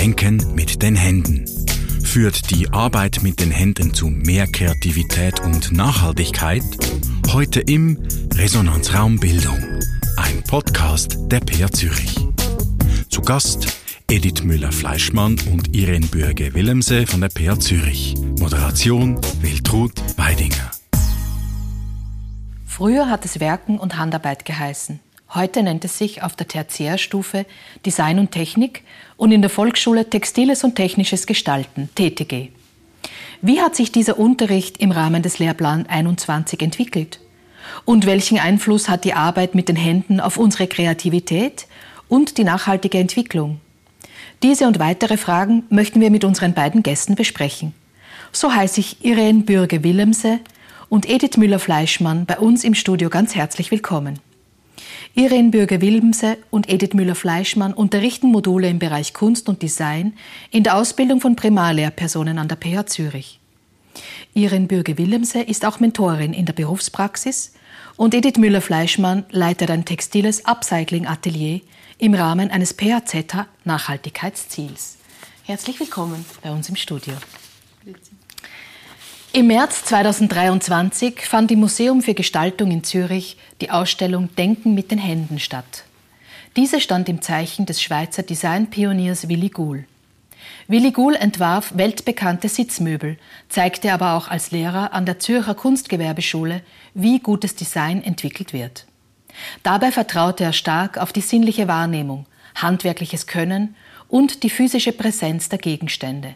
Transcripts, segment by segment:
Denken mit den Händen. Führt die Arbeit mit den Händen zu mehr Kreativität und Nachhaltigkeit? Heute im Resonanzraum Bildung, ein Podcast der PR Zürich. Zu Gast Edith Müller-Fleischmann und Irene Bürge-Willemse von der PR Zürich. Moderation Wiltrud Weidinger. Früher hat es Werken und Handarbeit geheißen. Heute nennt es sich auf der Tertiärstufe Design und Technik und in der Volksschule Textiles und Technisches Gestalten, TTG. Wie hat sich dieser Unterricht im Rahmen des Lehrplan 21 entwickelt? Und welchen Einfluss hat die Arbeit mit den Händen auf unsere Kreativität und die nachhaltige Entwicklung? Diese und weitere Fragen möchten wir mit unseren beiden Gästen besprechen. So heiße ich Irene Bürge-Willemse und Edith Müller-Fleischmann bei uns im Studio ganz herzlich willkommen. Irene Bürger-Wilmse und Edith Müller-Fleischmann unterrichten Module im Bereich Kunst und Design in der Ausbildung von Primarlehrpersonen an der PH Zürich. Irene Bürger-Willemse ist auch Mentorin in der Berufspraxis und Edith Müller-Fleischmann leitet ein textiles Upcycling-Atelier im Rahmen eines PHZ-Nachhaltigkeitsziels. Herzlich willkommen bei uns im Studio. Im März 2023 fand im Museum für Gestaltung in Zürich die Ausstellung Denken mit den Händen statt. Diese stand im Zeichen des Schweizer Designpioniers Willy Guhl. Willy Guhl entwarf weltbekannte Sitzmöbel, zeigte aber auch als Lehrer an der Zürcher Kunstgewerbeschule, wie gutes Design entwickelt wird. Dabei vertraute er stark auf die sinnliche Wahrnehmung, handwerkliches Können und die physische Präsenz der Gegenstände.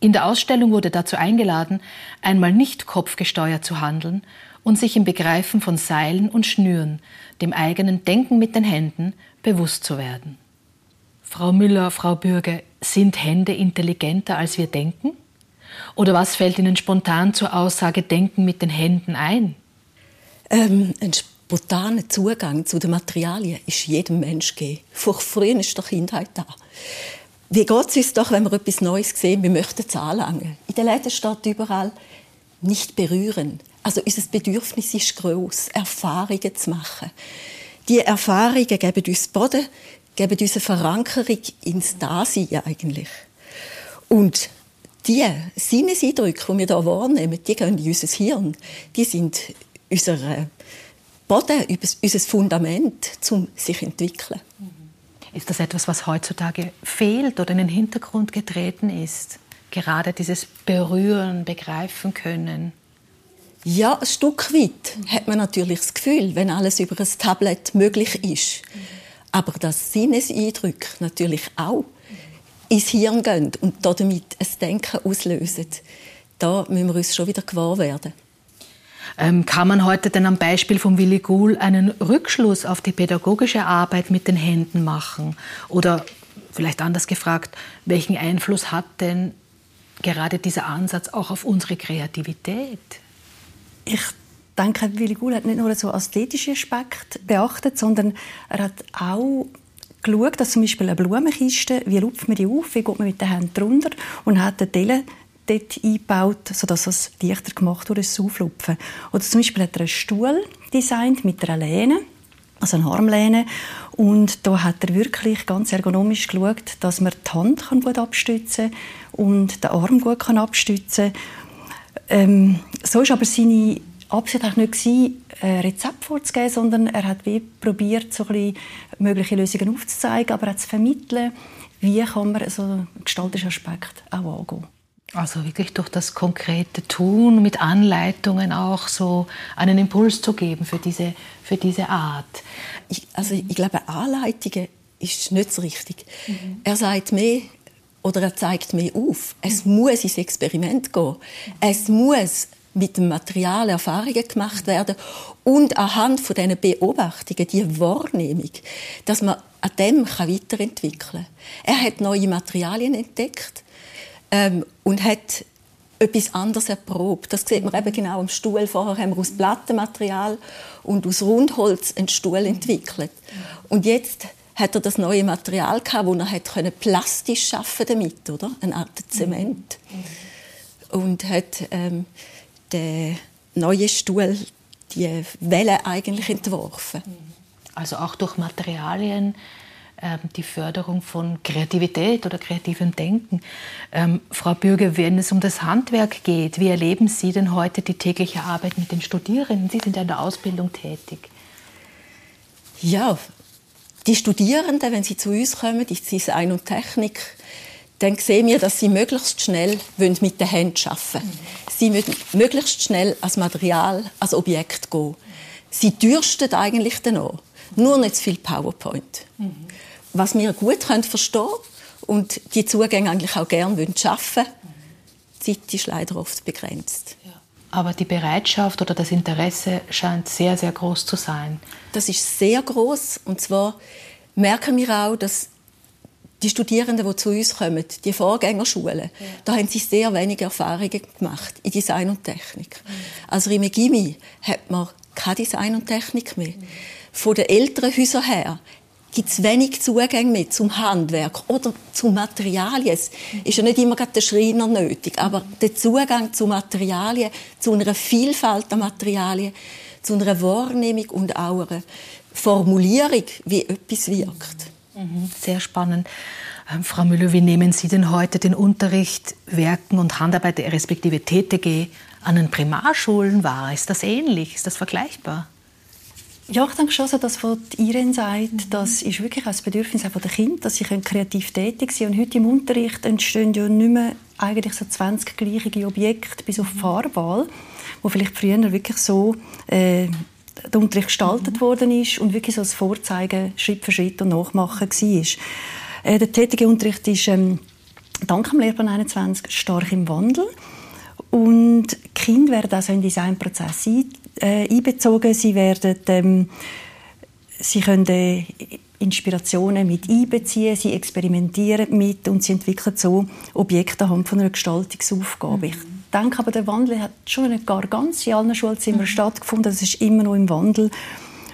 In der Ausstellung wurde dazu eingeladen, einmal nicht kopfgesteuert zu handeln und sich im Begreifen von Seilen und Schnüren, dem eigenen Denken mit den Händen, bewusst zu werden. Frau Müller, Frau Bürger, sind Hände intelligenter, als wir denken? Oder was fällt Ihnen spontan zur Aussage Denken mit den Händen ein? Ähm, ein spontaner Zugang zu den Materialien ist jedem Mensch gegeben. Von der Kindheit da. Wie geht es uns doch, wenn wir etwas Neues sehen, wir möchten es anlangen? In der Läden steht überall, nicht berühren. Also unser Bedürfnis ist groß, Erfahrungen zu machen. Die Erfahrungen geben uns Boden, geben uns eine Verankerung ins Dasein eigentlich. Und die Sinneseindrücke, die wir hier wahrnehmen, die gehen in unser Hirn. Die sind unser Boden, unser Fundament, um sich zu entwickeln. Ist das etwas, was heutzutage fehlt oder in den Hintergrund getreten ist? Gerade dieses Berühren, Begreifen können? Ja, ein Stück weit hat man natürlich das Gefühl, wenn alles über ein Tablet möglich ist. Aber dass Sinneseindrücke natürlich auch ins Hirn gehen und damit ein Denken auslösen, da müssen wir uns schon wieder gewahr werden. Ähm, kann man heute denn am Beispiel von Willi Guhl einen Rückschluss auf die pädagogische Arbeit mit den Händen machen? Oder vielleicht anders gefragt, welchen Einfluss hat denn gerade dieser Ansatz auch auf unsere Kreativität? Ich denke, Willi Guhl hat nicht nur so ästhetische Aspekt beachtet, sondern er hat auch geschaut, dass zum Beispiel eine Blumenkiste, wie lupft man die auf, wie geht man mit den Händen drunter und hat eine dort eingebaut, sodass es leichter gemacht wurde, das Auflupfen. Oder zum Beispiel hat er einen Stuhl designt mit einer Lehne, also eine Armlehne. Und da hat er wirklich ganz ergonomisch geschaut, dass man die Hand gut abstützen kann und den Arm gut abstützen kann. Ähm, so war aber seine Absicht nicht gewesen, ein Rezept vorzugeben, sondern er hat wie probiert, so mögliche Lösungen aufzuzeigen, aber auch zu vermitteln, wie kann man so einen gestaltischen Aspekt auch angehen. Also wirklich durch das konkrete Tun mit Anleitungen auch so einen Impuls zu geben für diese, für diese Art. Ich, also ich glaube, Anleitungen ist nicht so richtig. Mhm. Er sagt mehr oder er zeigt mehr auf. Es mhm. muss ins Experiment gehen. Es muss mit dem Material Erfahrungen gemacht werden und anhand von diesen Beobachtungen, die Wahrnehmung, dass man an dem weiterentwickeln kann. Er hat neue Materialien entdeckt ähm, und hat etwas anderes erprobt. Das sieht man eben genau am Stuhl. Vorher haben wir aus Plattenmaterial und aus Rundholz einen Stuhl entwickelt. Und jetzt hat er das neue Material gehabt, wo er hat plastisch schaffen damit, oder? Eine Art Zement. Und hat ähm, den neuen Stuhl die Welle eigentlich entworfen. Also auch durch Materialien die Förderung von Kreativität oder kreativem Denken. Ähm, Frau Bürger, wenn es um das Handwerk geht, wie erleben Sie denn heute die tägliche Arbeit mit den Studierenden? Sie sind ja in der Ausbildung tätig. Ja, die Studierenden, wenn sie zu uns kommen, die Design und Technik, dann sehen wir, dass sie möglichst schnell mit den Händen arbeiten wollen. Sie müssen möglichst schnell als Material, als Objekt gehen. Sie dürsten eigentlich danach. Nur nicht zu viel PowerPoint. Mhm. Was wir gut können verstehen und die Zugänge eigentlich auch gerne schaffen wollen, die Zeit ist leider oft begrenzt. Ja. Aber die Bereitschaft oder das Interesse scheint sehr, sehr groß zu sein. Das ist sehr groß und zwar merken wir auch, dass die Studierenden, die zu uns kommen, die Vorgängerschulen, ja. da haben sie sehr wenige Erfahrungen gemacht in Design und Technik. Mhm. Also im Gimmi hat man keine Design und Technik mehr. Mhm. Von den älteren Häusern her gibt es wenig Zugang mehr zum Handwerk oder zu Materialien. Es ist ja nicht immer der Schreiner nötig, aber der Zugang zu Materialien, zu einer Vielfalt an Materialien, zu einer Wahrnehmung und auch einer Formulierung, wie etwas wirkt. Mhm, sehr spannend. Ähm, Frau Müller, wie nehmen Sie denn heute den Unterricht Werken und Handarbeit respektive TTG an den Primarschulen wahr? Ist das ähnlich? Ist das vergleichbar? Ja, ich denke schon, dass was Irene sagt, das ist wirklich ein Bedürfnis der Kinder, dass sie kreativ tätig sein können. Und heute im Unterricht entstehen ja nicht mehr eigentlich so 20 gleiche Objekte bis auf Fahrwahl, wo vielleicht früher wirklich so äh, der Unterricht gestaltet mhm. worden ist und wirklich so das Vorzeigen Schritt für Schritt und Nachmachen war. Äh, der tätige Unterricht ist ähm, dank dem Lehrplan 21 stark im Wandel und Kinder werden also in den Designprozess ein, äh, einbezogen. Sie werden ähm, sie können äh, Inspirationen mit einbeziehen, sie experimentieren mit und sie entwickeln so Objekte anhand von einer Gestaltungsaufgabe. Mhm. Ich denke aber, der Wandel hat schon nicht gar ganz in allen Schulzimmern mhm. stattgefunden. Das ist immer noch im Wandel.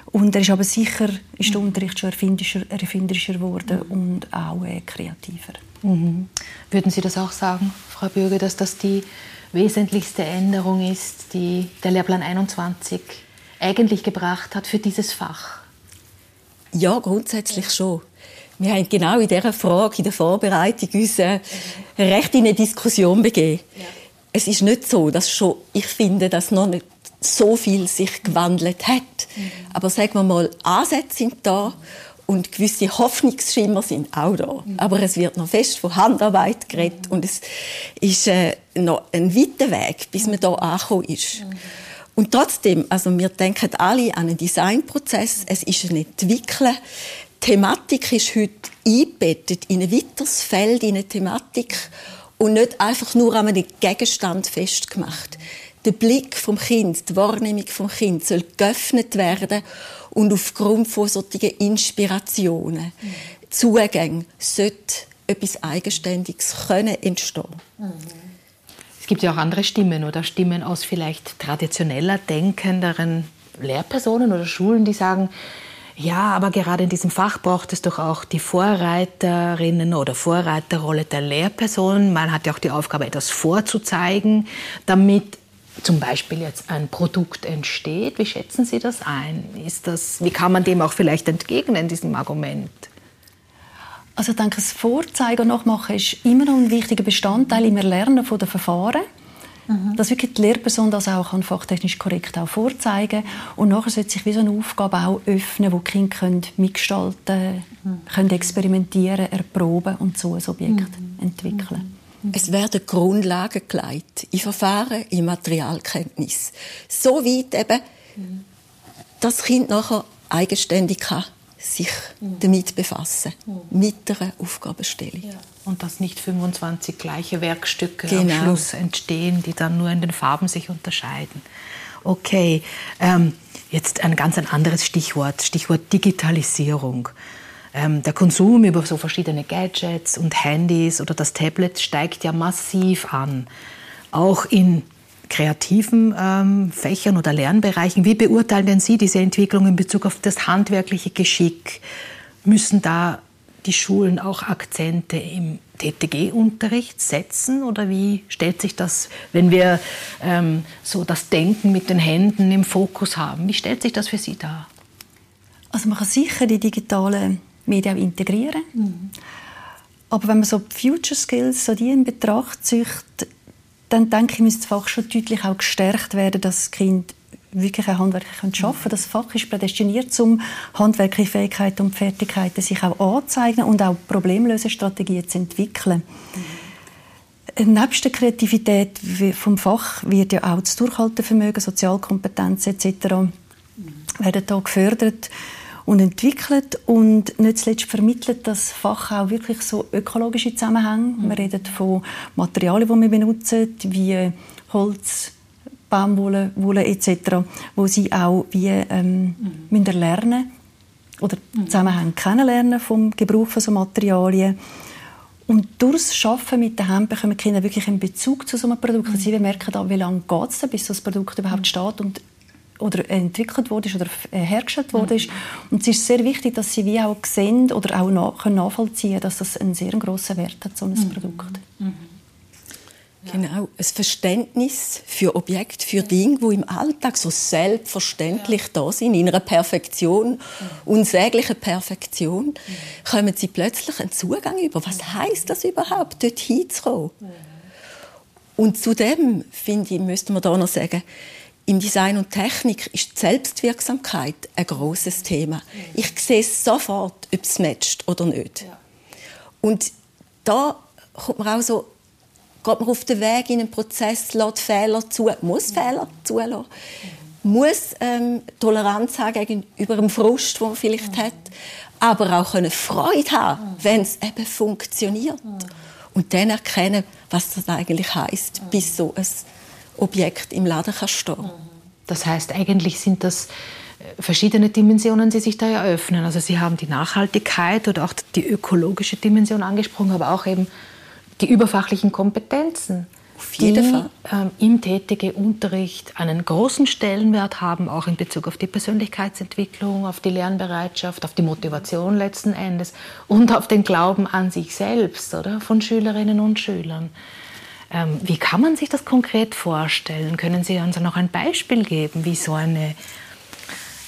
Und er ist aber sicher ist der mhm. Unterricht schon erfinderischer, erfinderischer geworden mhm. und auch äh, kreativer. Mhm. Würden Sie das auch sagen, Frau Bürger, dass das die wesentlichste Änderung ist, die der Lehrplan 21 eigentlich gebracht hat für dieses Fach? Ja, grundsätzlich schon. Wir haben genau in dieser Frage, in der Vorbereitung, uns äh, recht in eine Diskussion begeben. Ja es ist nicht so, dass schon, ich finde, dass noch nicht so viel sich gewandelt hat. Mhm. Aber sagen wir mal, Ansätze sind da und gewisse Hoffnungsschimmer sind auch da. Mhm. Aber es wird noch fest von Handarbeit geredet und es ist äh, noch ein weiter Weg, bis man da angekommen ist. Mhm. Und trotzdem, also wir denken alle an einen Designprozess. Es ist ein Entwickeln. Die Thematik ist heute eingebettet in ein weiteres Feld, in eine Thematik und nicht einfach nur an einem Gegenstand festgemacht. Der Blick vom Kind, die Wahrnehmung vom Kind soll geöffnet werden und aufgrund von solchen Inspirationen, mhm. Zugängen, sollte etwas Eigenständiges können entstehen. Mhm. Es gibt ja auch andere Stimmen oder Stimmen aus vielleicht traditioneller, denkenderen Lehrpersonen oder Schulen, die sagen, ja, aber gerade in diesem Fach braucht es doch auch die Vorreiterinnen oder Vorreiterrolle der Lehrpersonen. Man hat ja auch die Aufgabe, etwas vorzuzeigen, damit zum Beispiel jetzt ein Produkt entsteht. Wie schätzen Sie das ein? Ist das, wie kann man dem auch vielleicht entgegnen, diesem Argument? Also ich denke, das Vorzeigen und Nachmachen ist immer noch ein wichtiger Bestandteil im Erlernen der Verfahren. Mhm. Dass wirklich die Lehrperson das auch kann, fachtechnisch korrekt auch vorzeigen Und nachher sollte sich wie so eine Aufgabe auch öffnen, wo die Kinder können mitgestalten mhm. können, experimentieren, erproben und so ein Objekt mhm. entwickeln. Es werden Grundlagen gelegt in Verfahren, in Materialkenntnis. So weit eben, mhm. dass das Kind nachher eigenständig kann sich mhm. damit befassen, mhm. mit der Aufgabenstellung. Ja. Und dass nicht 25 gleiche Werkstücke genau. am Schluss entstehen, die dann nur in den Farben sich unterscheiden. Okay, ähm, jetzt ein ganz ein anderes Stichwort, Stichwort Digitalisierung. Ähm, der Konsum über so verschiedene Gadgets und Handys oder das Tablet steigt ja massiv an. Auch in kreativen ähm, Fächern oder Lernbereichen. Wie beurteilen denn Sie diese Entwicklung in Bezug auf das handwerkliche Geschick? Müssen da die Schulen auch Akzente im TTG-Unterricht setzen oder wie stellt sich das, wenn wir ähm, so das Denken mit den Händen im Fokus haben? Wie stellt sich das für Sie dar? Also man kann sicher die digitalen Medien auch integrieren. Mhm. Aber wenn man so die Future Skills so die in Betracht zieht, dann denke ich, müsste das Fach schon deutlich auch gestärkt werden, dass das Kind wirklich ein Handwerk arbeiten können. Das Fach ist prädestiniert, um handwerkliche Fähigkeiten und Fertigkeiten sich auch anzuzeigen und auch Problemlösestrategien zu entwickeln. Mhm. Neben der Kreativität vom Fach wird ja auch das Durchhaltevermögen, Sozialkompetenz etc. Mhm. werden da gefördert und entwickelt und nicht zuletzt vermittelt das Fach auch wirklich so ökologische Zusammenhänge. Mhm. Wir reden von Materialien, die wir benutzen, wie Holz, Baumwolle, Wolle etc., wo sie auch wie ähm, mhm. lernen oder mhm. Zusammenhänge kennenlernen vom Gebrauch von so Materialien. Und durch das Arbeiten mit den Händen bekommen Kinder wirklich einen Bezug zu so einem Produkt. Mhm. Sie merken auch, wie lange geht es, bis das Produkt überhaupt mhm. steht und oder entwickelt wurde oder hergestellt wurde. Mhm. Und es ist sehr wichtig, dass sie wie auch sehen oder auch nach, nachvollziehen können, dass das einen sehr grossen Wert hat, so ein mhm. Produkt. Mhm. Genau, ein Verständnis für Objekte, für Dinge, die im Alltag so selbstverständlich ja. da sind, in einer Perfektion, mhm. unsäglichen Perfektion, mhm. kommen sie plötzlich einen Zugang über. Was heißt das überhaupt, dort hinzukommen? Mhm. Und zudem, finde ich, müsste man da noch sagen, im Design und Technik ist die Selbstwirksamkeit ein großes Thema. Ich sehe sofort, ob es matcht oder nicht. Und da kommt man auch so, geht man auf den Weg in einen Prozess, lässt Fehler zu, muss Fehler zulassen, muss ähm, Toleranz haben gegenüber dem Frust, den man vielleicht hat, aber auch eine Freude haben, wenn es eben funktioniert. Und dann erkennen, was das eigentlich heißt, bis so ein Objekt im Laden kann stehen. Das heißt, eigentlich sind das äh, verschiedene Dimensionen, die sich da eröffnen. Also Sie haben die Nachhaltigkeit oder auch die ökologische Dimension angesprochen, aber auch eben die überfachlichen Kompetenzen, auf jeden die Fall. Ähm, im tätigen Unterricht einen großen Stellenwert haben, auch in Bezug auf die Persönlichkeitsentwicklung, auf die Lernbereitschaft, auf die Motivation letzten Endes und auf den Glauben an sich selbst, oder, von Schülerinnen und Schülern. Ähm, wie kann man sich das konkret vorstellen? Können Sie uns noch ein Beispiel geben, wie so eine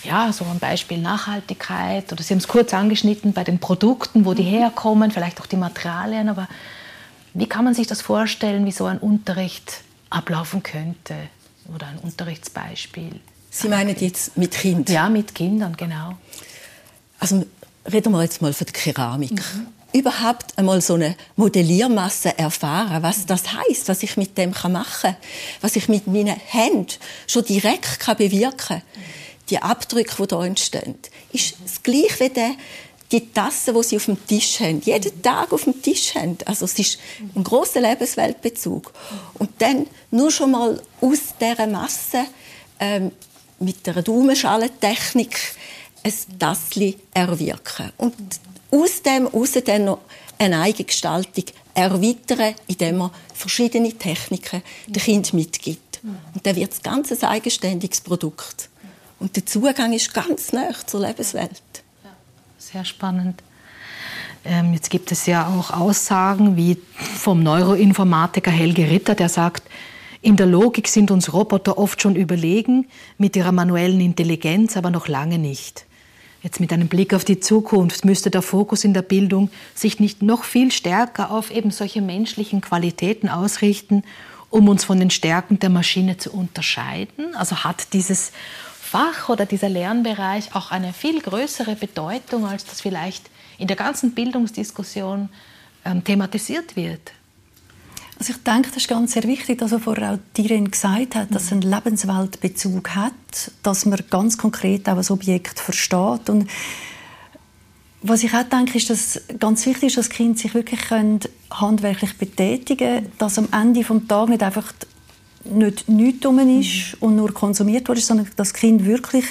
ja, so ein Beispiel Nachhaltigkeit oder Sie haben es kurz angeschnitten bei den Produkten, wo die mhm. herkommen, vielleicht auch die Materialien, aber wie kann man sich das vorstellen, wie so ein Unterricht ablaufen könnte oder ein Unterrichtsbeispiel? Sie meinen jetzt mit Kindern? Ja, mit Kindern, genau. Also reden wir jetzt mal von der Keramik. Mhm überhaupt einmal so eine Modelliermasse erfahren, was das heißt, was ich mit dem machen kann, was ich mit meinen Händen schon direkt kann bewirken kann. Die Abdrücke, die hier entstehen, ist das gleiche wie der, die Tasse, die sie auf dem Tisch haben, jeden Tag auf dem Tisch haben. Also es ist ein großer Lebensweltbezug. Und dann nur schon mal aus dieser Masse ähm, mit der Daumenschalentechnik ein Tassli erwirken. Und aus dem heraus dann noch eine eigene Gestaltung erweitern, indem man verschiedene Techniken dem Kind mitgibt. Und dann wird es ganz ein eigenständiges Produkt. Und der Zugang ist ganz nah zur Lebenswelt. Sehr spannend. Ähm, jetzt gibt es ja auch Aussagen wie vom Neuroinformatiker Helge Ritter, der sagt, in der Logik sind uns Roboter oft schon überlegen, mit ihrer manuellen Intelligenz aber noch lange nicht. Jetzt mit einem Blick auf die Zukunft müsste der Fokus in der Bildung sich nicht noch viel stärker auf eben solche menschlichen Qualitäten ausrichten, um uns von den Stärken der Maschine zu unterscheiden? Also hat dieses Fach oder dieser Lernbereich auch eine viel größere Bedeutung, als das vielleicht in der ganzen Bildungsdiskussion ähm, thematisiert wird? Also ich denke, das ist ganz sehr wichtig, dass vorher auch Diren gesagt hat, dass es einen Lebensweltbezug hat, dass man ganz konkret auch ein Objekt versteht und was ich auch denke, ist, dass ganz wichtig ist, dass Kinder sich wirklich handwerklich betätigen können, dass am Ende des Tages nicht einfach nicht nichts rum ist und nur konsumiert wird, sondern dass Kind wirklich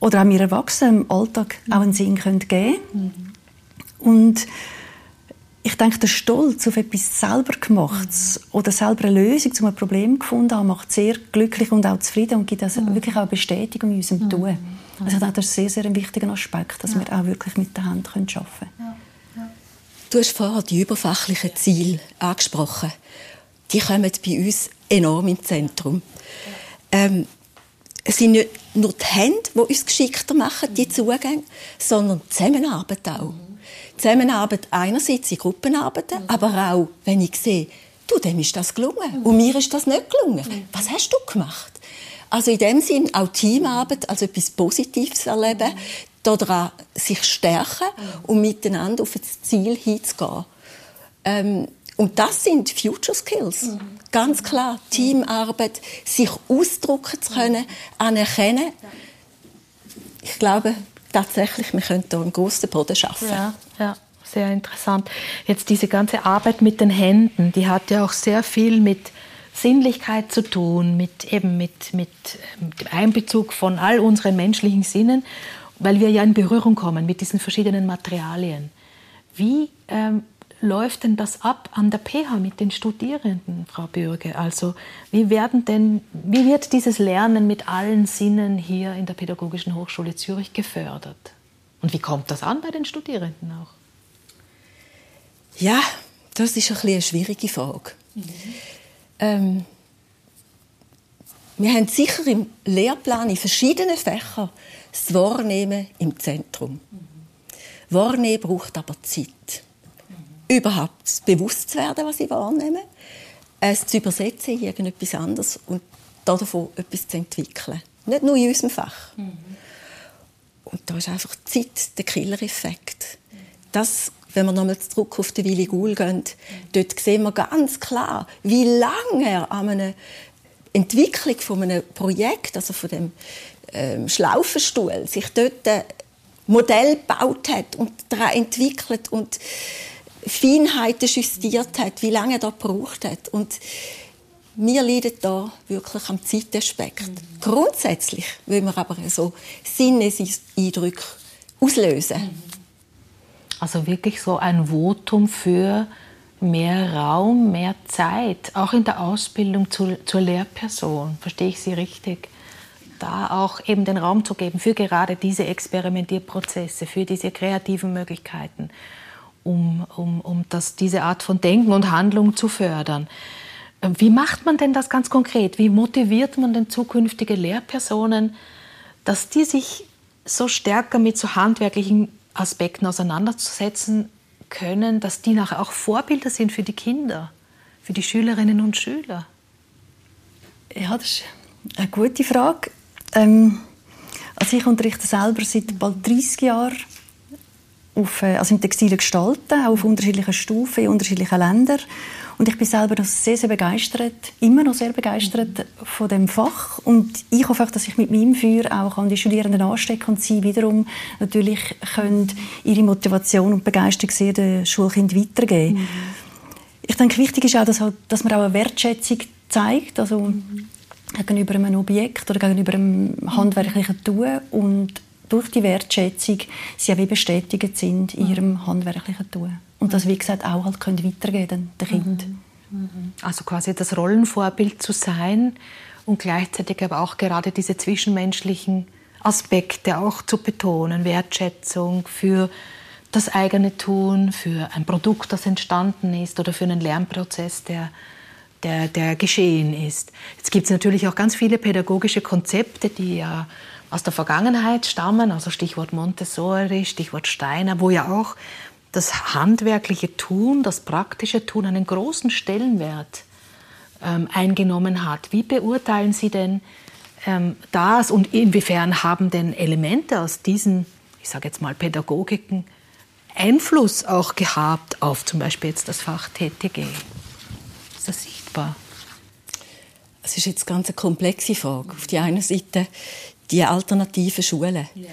oder auch wir Erwachsenen im Alltag auch einen Sinn geben können. Mhm. Und ich denke, der Stolz auf etwas selber gemacht mhm. oder selber eine Lösung zu einem Problem gefunden haben, macht sehr glücklich und auch zufrieden und gibt also mhm. wirklich auch eine Bestätigung in unserem mhm. Tun. Also das ist sehr, sehr ein wichtiger Aspekt, dass ja. wir auch wirklich mit der Hand arbeiten können. Ja. Ja. Du hast vorher die überfachlichen Ziele angesprochen. Die kommen bei uns enorm im Zentrum. Ähm, es sind nicht nur die Hände, die uns geschickter machen, die Zugänge, sondern die Zusammenarbeit auch. Zusammenarbeit einerseits in Gruppenarbeiten, aber auch, wenn ich sehe, du, dem ist das gelungen und mir ist das nicht gelungen. Was hast du gemacht? Also in dem Sinn auch Teamarbeit als etwas Positives erleben, daran sich stärken und miteinander auf das Ziel hinzugehen. Ähm, und das sind Future Skills. Mhm. Ganz klar. Teamarbeit, sich ausdrücken zu können, anerkennen. Ich glaube tatsächlich, wir können hier einen grossen Boden schaffen. Ja, ja, sehr interessant. Jetzt diese ganze Arbeit mit den Händen, die hat ja auch sehr viel mit Sinnlichkeit zu tun, mit eben mit, mit, mit dem Einbezug von all unseren menschlichen Sinnen, weil wir ja in Berührung kommen mit diesen verschiedenen Materialien. Wie ähm, läuft denn das ab an der PH mit den Studierenden, Frau Bürge? Also wie, werden denn, wie wird dieses Lernen mit allen Sinnen hier in der Pädagogischen Hochschule Zürich gefördert? Und wie kommt das an bei den Studierenden auch? Ja, das ist ein eine schwierige Frage. Mhm. Ähm, wir haben sicher im Lehrplan in verschiedenen Fächern das Wahrnehmen im Zentrum. Mhm. Wahrnehmen braucht aber Zeit überhaupt bewusst zu werden, was ich wahrnehme, es zu übersetzen in irgendetwas anderes und davon etwas zu entwickeln. Nicht nur in unserem Fach. Mhm. Und da ist einfach Zeit der Killer-Effekt. Das, wenn wir nochmal zurück auf den Willi Guhl gehen, dort sehen wir ganz klar, wie lange er an einer Entwicklung von einem Projekt, also von dem ähm, Schlaufenstuhl, sich dort ein Modell gebaut hat und daran entwickelt und Feinheiten justiert hat, wie lange er da gebraucht hat. Und wir leiden da wirklich am Zeitaspekt. Mhm. Grundsätzlich wollen wir aber so Sinneseindrücke auslösen. Also wirklich so ein Votum für mehr Raum, mehr Zeit, auch in der Ausbildung zu, zur Lehrperson. Verstehe ich Sie richtig? Da auch eben den Raum zu geben für gerade diese Experimentierprozesse, für diese kreativen Möglichkeiten um, um, um das, diese Art von Denken und Handlung zu fördern. Wie macht man denn das ganz konkret? Wie motiviert man denn zukünftige Lehrpersonen, dass die sich so stärker mit so handwerklichen Aspekten auseinandersetzen können, dass die nachher auch Vorbilder sind für die Kinder, für die Schülerinnen und Schüler? Ja, das ist eine gute Frage. Ähm, also ich unterrichte selber seit bald 30 Jahren auf, äh, also im textilen Gestalten, auch auf unterschiedlichen Stufen in unterschiedlichen Ländern. Und ich bin selber noch sehr, sehr begeistert, immer noch sehr begeistert von dem Fach. Und ich hoffe auch, dass ich mit meinem Feuer auch an die Studierenden anstecke und sie wiederum natürlich können ihre Motivation und Begeisterung sehr den Schulkind weitergeben. Mhm. Ich denke, wichtig ist auch, dass, halt, dass man auch eine Wertschätzung zeigt, also mhm. gegenüber einem Objekt oder gegenüber einem handwerklichen Tun und durch die Wertschätzung sie auch wie bestätigt sind in ihrem handwerklichen Tun. Und das, wie gesagt, auch halt können weitergeben den Kindern. Also quasi das Rollenvorbild zu sein und gleichzeitig aber auch gerade diese zwischenmenschlichen Aspekte auch zu betonen. Wertschätzung für das eigene Tun, für ein Produkt, das entstanden ist oder für einen Lernprozess, der, der, der geschehen ist. Jetzt gibt es natürlich auch ganz viele pädagogische Konzepte, die ja aus der Vergangenheit stammen, also Stichwort Montessori, Stichwort Steiner, wo ja auch das handwerkliche Tun, das praktische Tun einen großen Stellenwert ähm, eingenommen hat. Wie beurteilen Sie denn ähm, das und inwiefern haben denn Elemente aus diesen, ich sage jetzt mal, Pädagogiken Einfluss auch gehabt auf zum Beispiel jetzt das Fach TTG? Ist das sichtbar? Das ist jetzt ganz eine komplexe Frage. Auf der einen Seite die alternativen Schulen. Ja.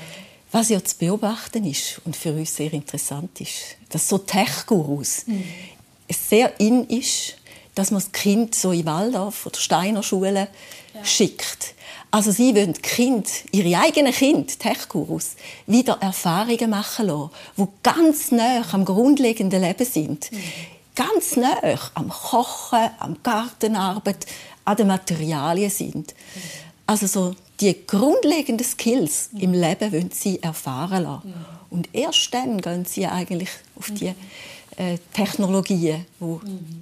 Was ja zu beobachten ist und für uns sehr interessant ist, dass so Tech-Gurus mhm. es sehr in ist, dass man das Kind so in Waldorf oder Steiner Schulen ja. schickt. Also sie wollen Kind, ihre eigenen Kinder, Tech-Gurus, wieder Erfahrungen machen lassen, die ganz nah am grundlegenden Leben sind. Mhm. Ganz nah am Kochen, am Gartenarbeit, an den Materialien sind. Mhm. Also so die grundlegenden Skills im Leben wollen sie erfahren lassen. Und erst dann gehen sie eigentlich auf die äh, Technologien, die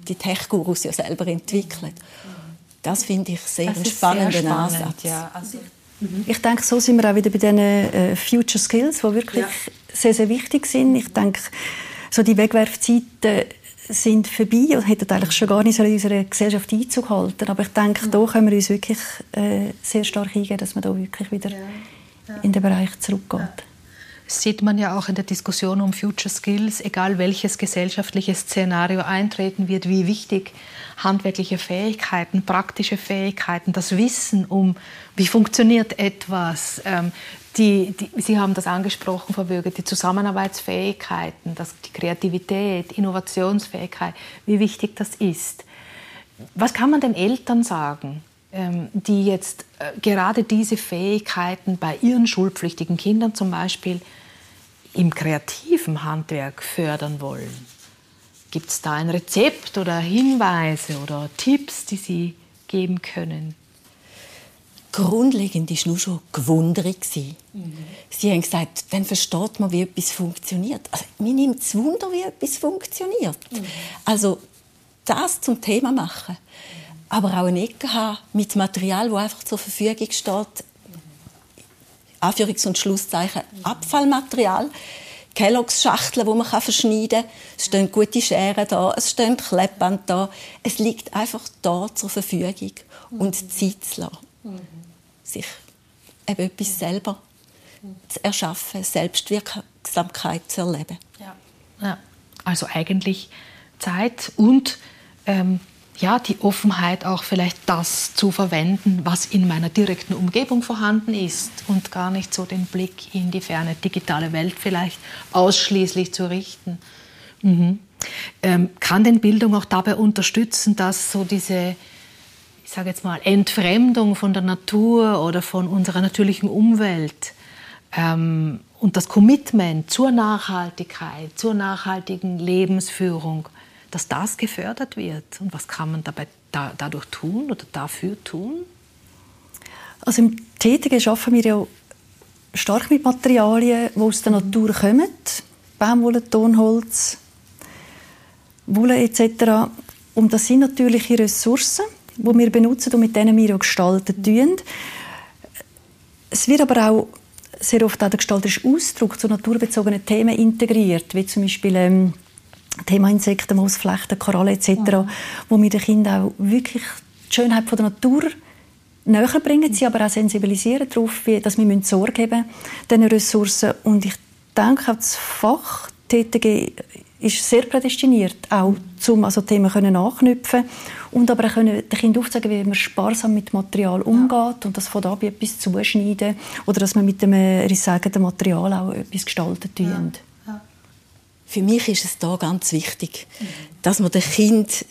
die Tech-Gurus ja selber entwickeln. Das finde ich sehr einen spannenden sehr spannend, Ansatz. Ja. Also Mhm. Ich denke, so sind wir auch wieder bei den äh, Future Skills, die wirklich ja. sehr, sehr wichtig sind. Ich denke, so die Wegwerfzeiten sind vorbei und hätten eigentlich schon gar nicht in unserer Gesellschaft Einzug halten. Aber ich denke, mhm. da können wir uns wirklich äh, sehr stark eingehen, dass man da wirklich wieder ja. Ja. in den Bereich zurückgeht. Ja. Sieht man ja auch in der Diskussion um Future Skills, egal welches gesellschaftliche Szenario eintreten wird, wie wichtig handwerkliche Fähigkeiten, praktische Fähigkeiten, das Wissen um, wie funktioniert etwas, ähm, die, die, Sie haben das angesprochen, Frau Bürger, die Zusammenarbeitsfähigkeiten, das, die Kreativität, Innovationsfähigkeit, wie wichtig das ist. Was kann man den Eltern sagen, ähm, die jetzt äh, gerade diese Fähigkeiten bei ihren schulpflichtigen Kindern zum Beispiel im kreativen Handwerk fördern wollen? Gibt es da ein Rezept oder Hinweise oder Tipps, die Sie geben können? Grundlegend war nur schon gewundert. Mhm. Sie haben gesagt, dann versteht man, wie etwas funktioniert. Also, mir nimmt es Wunder, wie etwas funktioniert. Mhm. Also das zum Thema machen. Aber auch eine Ecke haben mit Material, das einfach zur Verfügung steht. Anführungs- und Schlusszeichen Abfallmaterial. Kelloggs Schachteln, die man verschneiden kann. Es stehen gute Scheren da, es stehen Klebband da. Es liegt einfach da zur Verfügung. Und Zeit zu lassen. Mhm. Sich eben etwas selber zu erschaffen, Selbstwirksamkeit zu erleben. Ja. ja. Also eigentlich Zeit und ähm, ja, die Offenheit auch vielleicht das zu verwenden, was in meiner direkten Umgebung vorhanden ist und gar nicht so den Blick in die ferne digitale Welt vielleicht ausschließlich zu richten. Mhm. Ähm, kann denn Bildung auch dabei unterstützen, dass so diese, ich sage jetzt mal, Entfremdung von der Natur oder von unserer natürlichen Umwelt ähm, und das Commitment zur Nachhaltigkeit, zur nachhaltigen Lebensführung dass das gefördert wird? Und was kann man dabei da, dadurch tun oder dafür tun? Also im Tätigen arbeiten wir ja stark mit Materialien, die aus der Natur kommen. Baumwolle, Tonholz, Wolle etc. Und das sind natürliche Ressourcen, die wir benutzen und mit denen wir auch gestalten tun. Es wird aber auch sehr oft auch der gestalterische Ausdruck zu naturbezogenen Themen integriert, wie zum Beispiel ähm, Thema Insekten, Moosflechten, Korallen etc., ja. wo wir den Kindern auch wirklich die Schönheit von der Natur näher bringen, sie aber auch sensibilisieren darauf, dass wir Sorge haben diesen Ressourcen. Und ich denke, auch das Fach TTG ist sehr prädestiniert, auch zum also Themen können anknüpfen und aber auch können den Kindern aufzeigen, wie man sparsam mit Material umgeht ja. und das von da bei etwas zuschneiden oder dass man mit dem recycelten Material auch etwas gestalten tun. Ja für mich ist es da ganz wichtig, dass man den Kind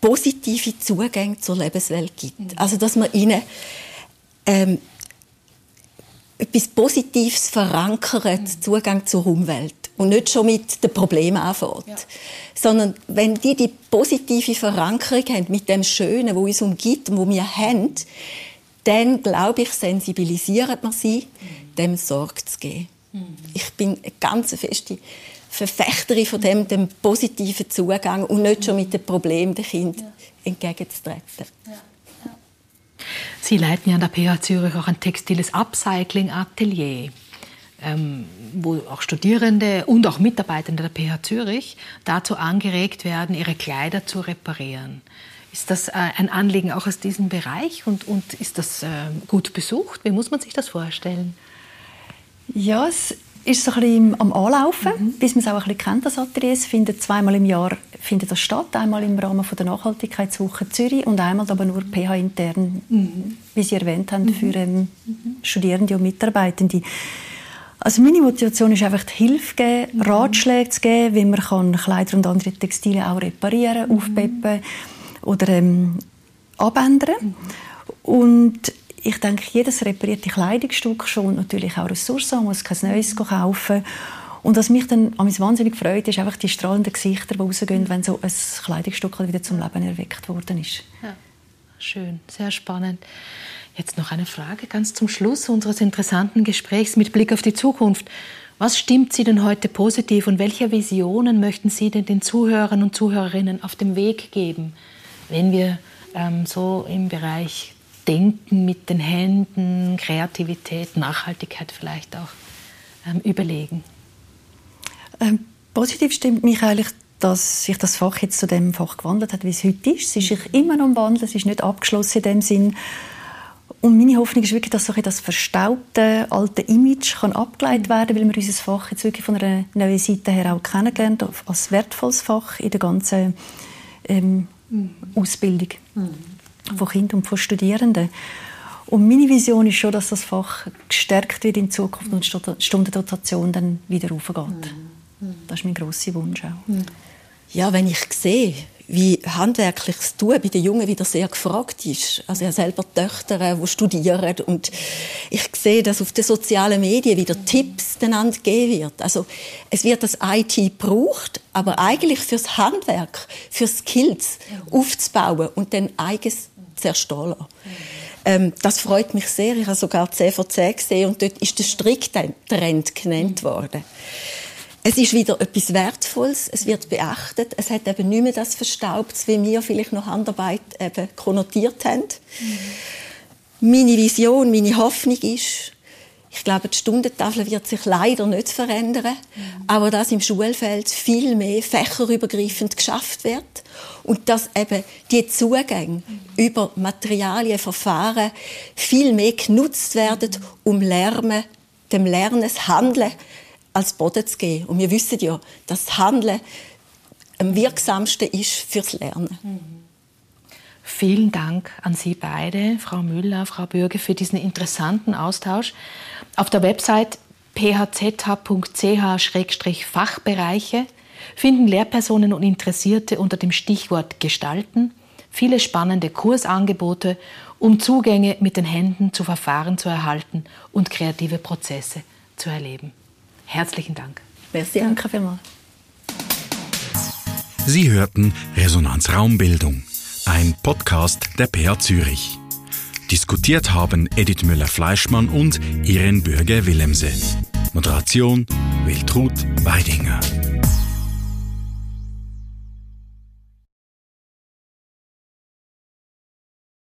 positive Zugänge zur Lebenswelt gibt. Also dass man ihnen ähm, etwas Positives verankert, mhm. Zugang zur Umwelt und nicht schon mit den Problemen anfängt. Ja. Sondern wenn die die positive Verankerung haben mit dem Schönen, wo uns umgibt und wo wir haben, dann glaube ich sensibilisiert man sie, mhm. dem Sorge zu geben. Mhm. Ich bin eine ganz feste Verfechterin von dem, dem positiven Zugang und nicht schon mit dem Problem den Kind ja. entgegenzutreten. Ja. Sie leiten ja an der PH Zürich auch ein textiles Upcycling-Atelier, ähm, wo auch Studierende und auch Mitarbeitende der PH Zürich dazu angeregt werden, ihre Kleider zu reparieren. Ist das äh, ein Anliegen auch aus diesem Bereich und, und ist das äh, gut besucht? Wie muss man sich das vorstellen? Ja, es ist so ein bisschen am Anlaufen, mhm. bis man es auch ein bisschen kennt, das Atelier. Es findet zweimal im Jahr findet das statt. Einmal im Rahmen von der Nachhaltigkeitswoche Zürich und einmal aber nur PH-intern, mhm. wie Sie erwähnt haben, mhm. für ähm, Studierende und Mitarbeitende. Also meine Motivation ist einfach die Hilfe geben, mhm. Ratschläge zu geben, wie man kann Kleider und andere Textilien auch reparieren, mhm. aufpeppen oder ähm, abändern. Mhm. Und ich denke, jedes reparierte Kleidungsstück schon natürlich auch Ressourcen, man muss kein neues kaufen. Und was mich dann an wahnsinnig freut, ist einfach die strahlenden Gesichter, die rausgehen, wenn so ein Kleidungsstück wieder zum Leben erweckt worden ist. Ja. Schön, sehr spannend. Jetzt noch eine Frage ganz zum Schluss unseres interessanten Gesprächs mit Blick auf die Zukunft. Was stimmt Sie denn heute positiv und welche Visionen möchten Sie denn den Zuhörern und Zuhörerinnen auf dem Weg geben, wenn wir ähm, so im Bereich Denken mit den Händen, Kreativität, Nachhaltigkeit vielleicht auch ähm, überlegen? Ähm, positiv stimmt mich eigentlich, dass sich das Fach jetzt zu dem Fach gewandelt hat, wie es heute ist. Es ist sich immer noch am Wandel, es ist nicht abgeschlossen in dem Sinn. Und meine Hoffnung ist wirklich, dass so das verstaubte alte Image kann abgeleitet werden kann, weil wir unser Fach jetzt wirklich von einer neuen Seite her auch kennengelernt als wertvolles Fach in der ganzen ähm, mhm. Ausbildung mhm. von Kindern und von Studierenden. Und meine Vision ist schon, dass das Fach gestärkt wird in Zukunft und die Stundendotation dann wieder raufgeht. Mhm. Das ist mein grosser Wunsch auch. Mhm. Ja, wenn ich sehe, wie handwerkliches Tun bei den Jungen wieder sehr gefragt ist. Also ich habe selber Töchter, die studieren und ich sehe, dass auf den sozialen Medien wieder Tipps einander gegeben wird. Also es wird das IT gebraucht, aber eigentlich fürs Handwerk, für Skills aufzubauen und dann eigens zu erstellen. Ähm, das freut mich sehr. Ich habe sogar 10 von 10 gesehen und dort ist der Stricktrend genannt worden. Es ist wieder etwas Wertvolles, es wird beachtet, es hat eben nicht mehr das Verstaubtes, wie wir vielleicht noch Handarbeit eben konnotiert haben. Mhm. Meine Vision, meine Hoffnung ist, ich glaube, die Stundentafel wird sich leider nicht verändern, mhm. aber dass im Schulfeld viel mehr fächerübergreifend geschafft wird und dass eben die Zugänge mhm. über Materialien, Verfahren viel mehr genutzt werden, um Lernen, dem Lernen, das Handeln als Boden zu geben. Und wir wissen ja, dass das Handeln am wirksamsten ist fürs Lernen. Mhm. Vielen Dank an Sie beide, Frau Müller, Frau Bürger, für diesen interessanten Austausch. Auf der Website phzh.ch-fachbereiche finden Lehrpersonen und Interessierte unter dem Stichwort Gestalten viele spannende Kursangebote, um Zugänge mit den Händen zu Verfahren zu erhalten und kreative Prozesse zu erleben. Herzlichen Dank. Merci, danke vielmals. Sie hörten Resonanz Raumbildung, ein Podcast der PA Zürich. Diskutiert haben Edith Müller-Fleischmann und Irene Bürger-Willemse. Moderation Wiltrud Weidinger.